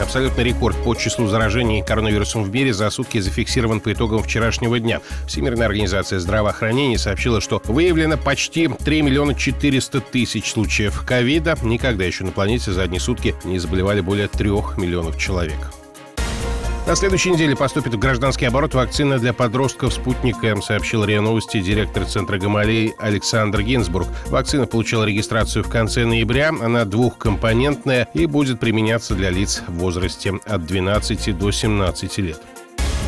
Абсолютный рекорд по числу заражений коронавирусом в мире за сутки зафиксирован по итогам вчерашнего дня. Всемирная организация здравоохранения сообщила, что выявлено почти 3 миллиона 400 тысяч случаев ковида. Никогда еще на планете за одни сутки не заболевали более 3 миллионов человек. На следующей неделе поступит в гражданский оборот вакцина для подростков «Спутник М», сообщил РИА Новости директор Центра Гамалей Александр Гинзбург. Вакцина получила регистрацию в конце ноября. Она двухкомпонентная и будет применяться для лиц в возрасте от 12 до 17 лет.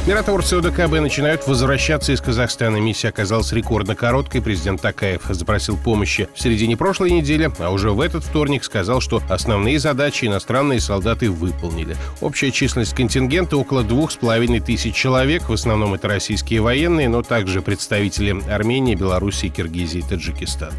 Миротворцы ОДКБ начинают возвращаться из Казахстана. Миссия оказалась рекордно короткой. Президент Такаев запросил помощи в середине прошлой недели, а уже в этот вторник сказал, что основные задачи иностранные солдаты выполнили. Общая численность контингента около двух с половиной тысяч человек. В основном это российские военные, но также представители Армении, Белоруссии, Киргизии и Таджикистана.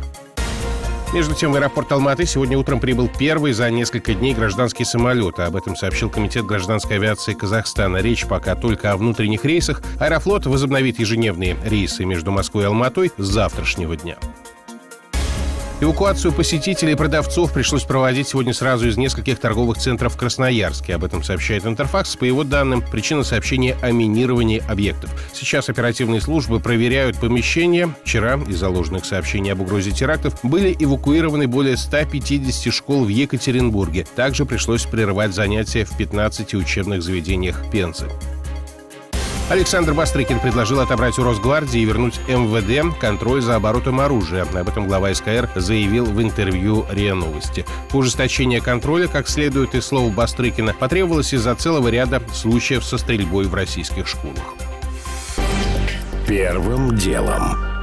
Между тем, в аэропорт Алматы сегодня утром прибыл первый за несколько дней гражданский самолет. Об этом сообщил Комитет гражданской авиации Казахстана. Речь пока только о внутренних рейсах. Аэрофлот возобновит ежедневные рейсы между Москвой и Алматой с завтрашнего дня. Эвакуацию посетителей и продавцов пришлось проводить сегодня сразу из нескольких торговых центров в Красноярске. Об этом сообщает Интерфакс. По его данным, причина сообщения о минировании объектов. Сейчас оперативные службы проверяют помещения. Вчера из-за ложных сообщений об угрозе терактов были эвакуированы более 150 школ в Екатеринбурге. Также пришлось прерывать занятия в 15 учебных заведениях Пензы. Александр Бастрыкин предложил отобрать у Росгвардии и вернуть МВД контроль за оборотом оружия. Об этом глава СКР заявил в интервью РИА Новости. Ужесточение контроля, как следует из слов Бастрыкина, потребовалось из-за целого ряда случаев со стрельбой в российских школах. Первым делом.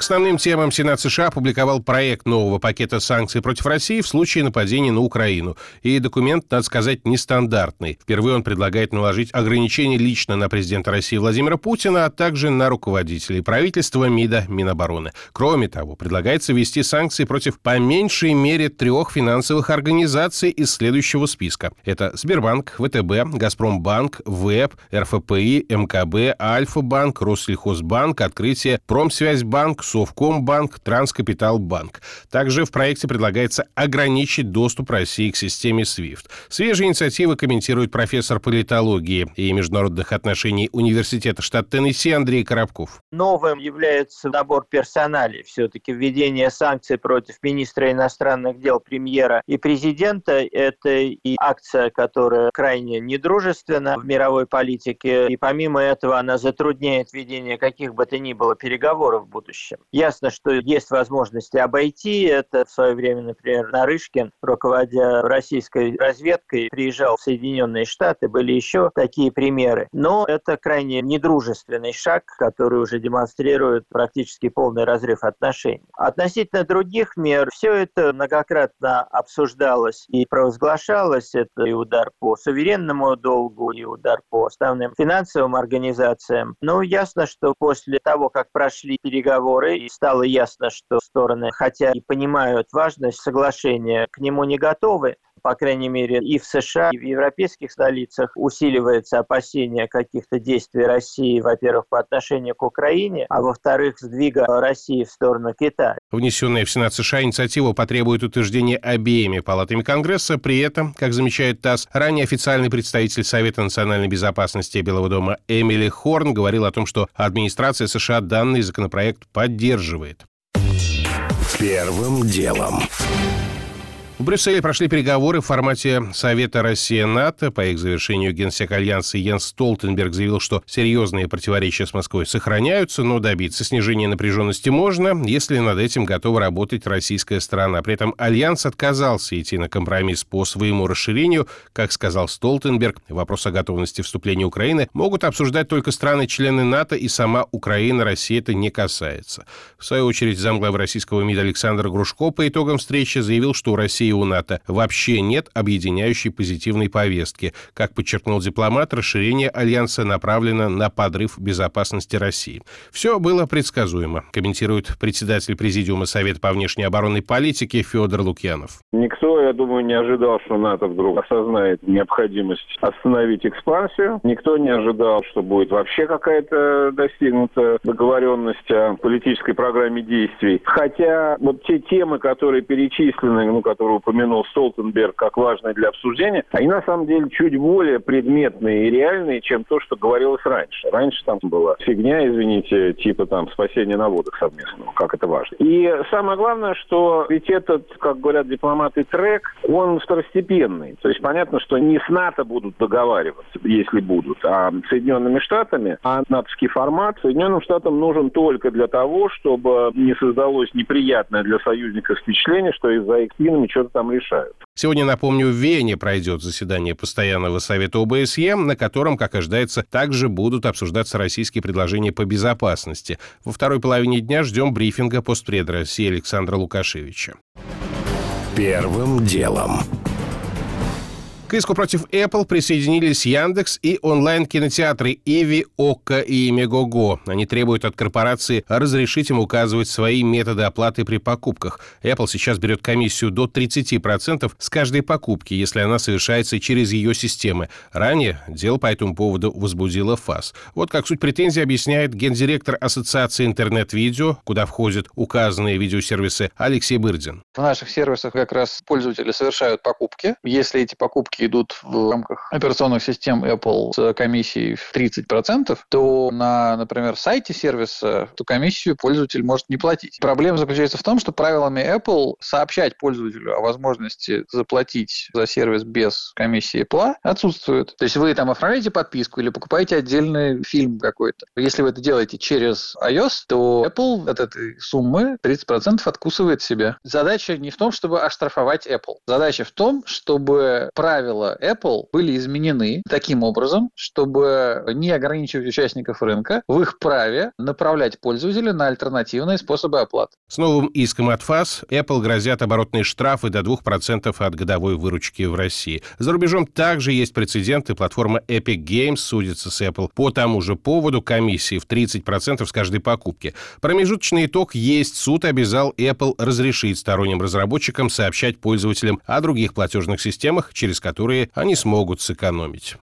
К основным темам Сенат США опубликовал проект нового пакета санкций против России в случае нападения на Украину. И документ, надо сказать, нестандартный. Впервые он предлагает наложить ограничения лично на президента России Владимира Путина, а также на руководителей правительства, МИДа, Минобороны. Кроме того, предлагается ввести санкции против по меньшей мере трех финансовых организаций из следующего списка. Это Сбербанк, ВТБ, Газпромбанк, ВЭБ, РФПИ, МКБ, Альфа-банк, Россельхозбанк, Открытие, Промсвязьбанк, Совкомбанк, Транскапиталбанк. Также в проекте предлагается ограничить доступ России к системе SWIFT. Свежие инициативы комментирует профессор политологии и международных отношений Университета штата Теннесси Андрей Коробков. Новым является набор персоналей. Все-таки введение санкций против министра иностранных дел, премьера и президента – это и акция, которая крайне недружественна в мировой политике. И помимо этого она затрудняет ведение каких бы то ни было переговоров в будущем. Ясно, что есть возможности обойти это. В свое время, например, Нарышкин, руководя российской разведкой, приезжал в Соединенные Штаты. Были еще такие примеры. Но это крайне недружественный шаг, который уже демонстрирует практически полный разрыв отношений. Относительно других мер, все это многократно обсуждалось и провозглашалось. Это и удар по суверенному долгу, и удар по основным финансовым организациям. Но ясно, что после того, как прошли переговоры, и стало ясно, что стороны, хотя и понимают важность соглашения, к нему не готовы по крайней мере, и в США, и в европейских столицах усиливается опасение каких-то действий России, во-первых, по отношению к Украине, а во-вторых, сдвига России в сторону Китая. Внесенная в Сенат США инициатива потребует утверждения обеими палатами Конгресса. При этом, как замечает ТАСС, ранее официальный представитель Совета национальной безопасности Белого дома Эмили Хорн говорил о том, что администрация США данный законопроект поддерживает. Первым делом. В Брюсселе прошли переговоры в формате Совета Россия-НАТО. По их завершению генсек Альянса Йенс Столтенберг заявил, что серьезные противоречия с Москвой сохраняются, но добиться снижения напряженности можно, если над этим готова работать российская сторона. При этом Альянс отказался идти на компромисс по своему расширению. Как сказал Столтенберг, вопрос о готовности вступления Украины могут обсуждать только страны-члены НАТО, и сама Украина, Россия это не касается. В свою очередь, замглавы российского МИДа Александр Грушко по итогам встречи заявил, что у России и у НАТО вообще нет объединяющей позитивной повестки. Как подчеркнул дипломат, расширение альянса направлено на подрыв безопасности России. Все было предсказуемо, комментирует председатель Президиума Совета по внешней оборонной политике Федор Лукьянов. Никто, я думаю, не ожидал, что НАТО вдруг осознает необходимость остановить экспансию. Никто не ожидал, что будет вообще какая-то достигнута договоренность о политической программе действий. Хотя вот те темы, которые перечислены, ну, которые упомянул Столтенберг как важные для обсуждения, они на самом деле чуть более предметные и реальные, чем то, что говорилось раньше. Раньше там была фигня, извините, типа там спасения на водах совместного, как это важно. И самое главное, что ведь этот, как говорят дипломаты, трек, он второстепенный. То есть понятно, что не с НАТО будут договариваться, если будут, а Соединенными Штатами, а натовский формат Соединенным Штатам нужен только для того, чтобы не создалось неприятное для союзников впечатление, что из-за их спинами что-то там решают. Сегодня, напомню, в Вене пройдет заседание Постоянного совета ОБСЕ, на котором, как ожидается, также будут обсуждаться российские предложения по безопасности. Во второй половине дня ждем брифинга постпреда России Александра Лукашевича. Первым делом. К иску против Apple присоединились Яндекс и онлайн-кинотеатры Иви, Окко и Мегого. Они требуют от корпорации разрешить им указывать свои методы оплаты при покупках. Apple сейчас берет комиссию до 30% с каждой покупки, если она совершается через ее системы. Ранее дело по этому поводу возбудило ФАС. Вот как суть претензий объясняет гендиректор Ассоциации интернет-видео, куда входят указанные видеосервисы Алексей Бырдин. В наших сервисах как раз пользователи совершают покупки. Если эти покупки идут в рамках операционных систем Apple с комиссией в 30%, то на, например, сайте сервиса эту комиссию пользователь может не платить. Проблема заключается в том, что правилами Apple сообщать пользователю о возможности заплатить за сервис без комиссии Apple отсутствует. То есть вы там оформляете подписку или покупаете отдельный фильм какой-то. Если вы это делаете через iOS, то Apple от этой суммы 30% откусывает себе. Задача не в том, чтобы оштрафовать Apple. Задача в том, чтобы правила правила Apple были изменены таким образом, чтобы не ограничивать участников рынка в их праве направлять пользователя на альтернативные способы оплаты. С новым иском от ФАС Apple грозят оборотные штрафы до 2% от годовой выручки в России. За рубежом также есть прецеденты. Платформа Epic Games судится с Apple по тому же поводу комиссии в 30% с каждой покупки. Промежуточный итог есть. Суд обязал Apple разрешить сторонним разработчикам сообщать пользователям о других платежных системах, через которые которые они смогут сэкономить.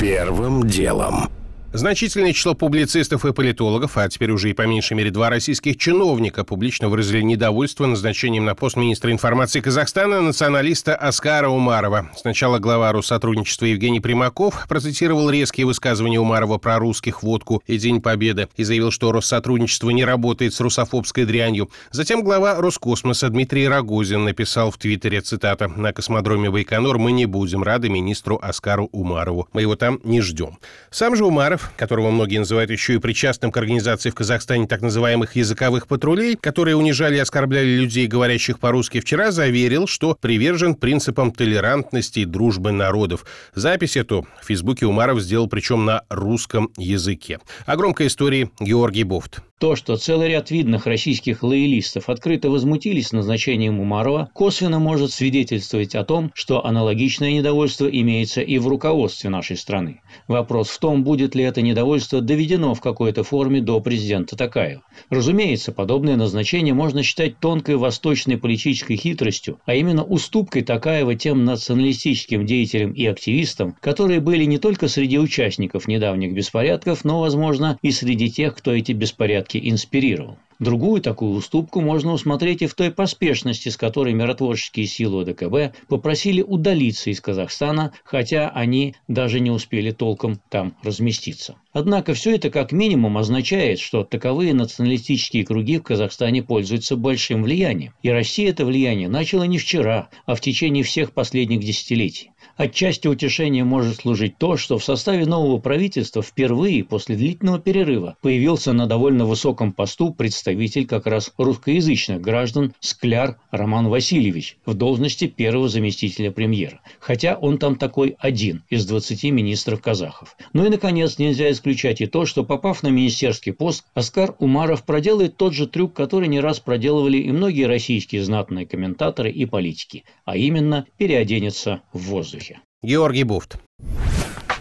Первым делом. Значительное число публицистов и политологов, а теперь уже и по меньшей мере два российских чиновника, публично выразили недовольство назначением на пост министра информации Казахстана националиста Аскара Умарова. Сначала глава Россотрудничества Евгений Примаков процитировал резкие высказывания Умарова про русских, водку и День Победы и заявил, что Россотрудничество не работает с русофобской дрянью. Затем глава Роскосмоса Дмитрий Рогозин написал в Твиттере, цитата, «На космодроме Байконур мы не будем рады министру Аскару Умарову. Мы его там не ждем». Сам же Умаров Умаров, которого многие называют еще и причастным к организации в Казахстане так называемых языковых патрулей, которые унижали и оскорбляли людей, говорящих по-русски, вчера заверил, что привержен принципам толерантности и дружбы народов. Запись эту в Фейсбуке Умаров сделал причем на русском языке. О громкой истории Георгий Бофт. То, что целый ряд видных российских лоялистов открыто возмутились назначением Умарова, косвенно может свидетельствовать о том, что аналогичное недовольство имеется и в руководстве нашей страны. Вопрос в том, будет ли это недовольство доведено в какой-то форме до президента Такаева. Разумеется, подобное назначение можно считать тонкой восточной политической хитростью, а именно уступкой Такаева тем националистическим деятелям и активистам, которые были не только среди участников недавних беспорядков, но, возможно, и среди тех, кто эти беспорядки порядке инспирировал. Другую такую уступку можно усмотреть и в той поспешности, с которой миротворческие силы ОДКБ попросили удалиться из Казахстана, хотя они даже не успели толком там разместиться. Однако все это как минимум означает, что таковые националистические круги в Казахстане пользуются большим влиянием. И Россия это влияние начала не вчера, а в течение всех последних десятилетий. Отчасти утешение может служить то, что в составе нового правительства впервые после длительного перерыва появился на довольно высоком посту представитель представитель как раз русскоязычных граждан Скляр Роман Васильевич в должности первого заместителя премьера. Хотя он там такой один из 20 министров казахов. Ну и, наконец, нельзя исключать и то, что, попав на министерский пост, Оскар Умаров проделает тот же трюк, который не раз проделывали и многие российские знатные комментаторы и политики, а именно переоденется в воздухе. Георгий Буфт.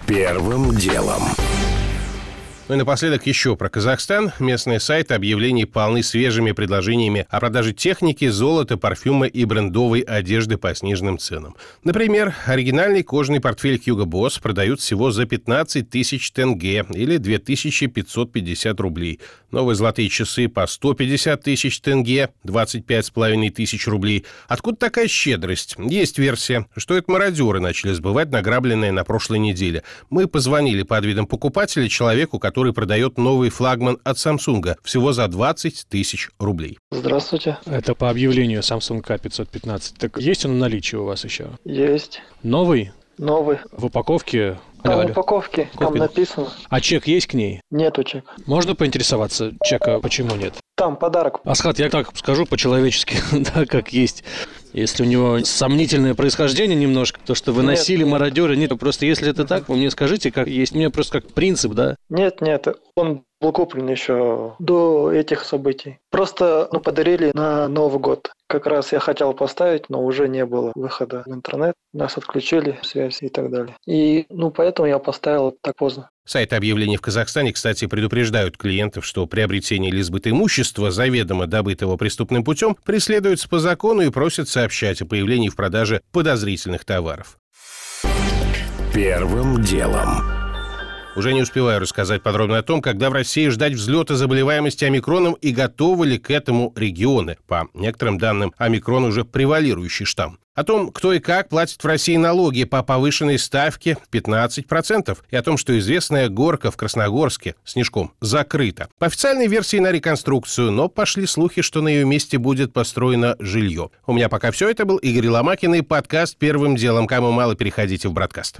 Первым делом. Ну и напоследок еще про Казахстан. Местные сайты объявлений полны свежими предложениями о продаже техники, золота, парфюма и брендовой одежды по сниженным ценам. Например, оригинальный кожаный портфель Hugo Boss продают всего за 15 тысяч тенге или 2550 рублей. Новые золотые часы по 150 тысяч тенге, 25,5 тысяч рублей. Откуда такая щедрость? Есть версия, что это мародеры начали сбывать награбленное на прошлой неделе. Мы позвонили под видом покупателя человеку, который который продает новый флагман от Samsung всего за 20 тысяч рублей. Здравствуйте. Это по объявлению Samsung K515. Так есть он в наличии у вас еще? Есть. Новый? Новый. В упаковке? Там Алло, в алло. упаковке, там написано. А чек есть к ней? Нету чека. Можно поинтересоваться чека, почему нет? Там подарок. Асхат, я так скажу по-человечески, да, как есть. Если у него сомнительное происхождение немножко, то, что выносили Нет. мародеры, нет, просто если это так, вы мне скажите, как есть. У меня просто как принцип, да. Нет, нет, он был куплен еще до этих событий. Просто ну, подарили на Новый год. Как раз я хотел поставить, но уже не было выхода в интернет. Нас отключили, связь и так далее. И ну поэтому я поставил так поздно. Сайты объявлений в Казахстане, кстати, предупреждают клиентов, что приобретение или сбыт имущества, заведомо добытого преступным путем, преследуется по закону и просят сообщать о появлении в продаже подозрительных товаров. Первым делом. Уже не успеваю рассказать подробно о том, когда в России ждать взлета заболеваемости омикроном и готовы ли к этому регионы. По некоторым данным, омикрон уже превалирующий штамм. О том, кто и как платит в России налоги по повышенной ставке 15%, и о том, что известная горка в Красногорске снежком закрыта. По официальной версии на реконструкцию, но пошли слухи, что на ее месте будет построено жилье. У меня пока все. Это был Игорь Ломакин и подкаст «Первым делом». Кому мало, переходите в «Бродкаст».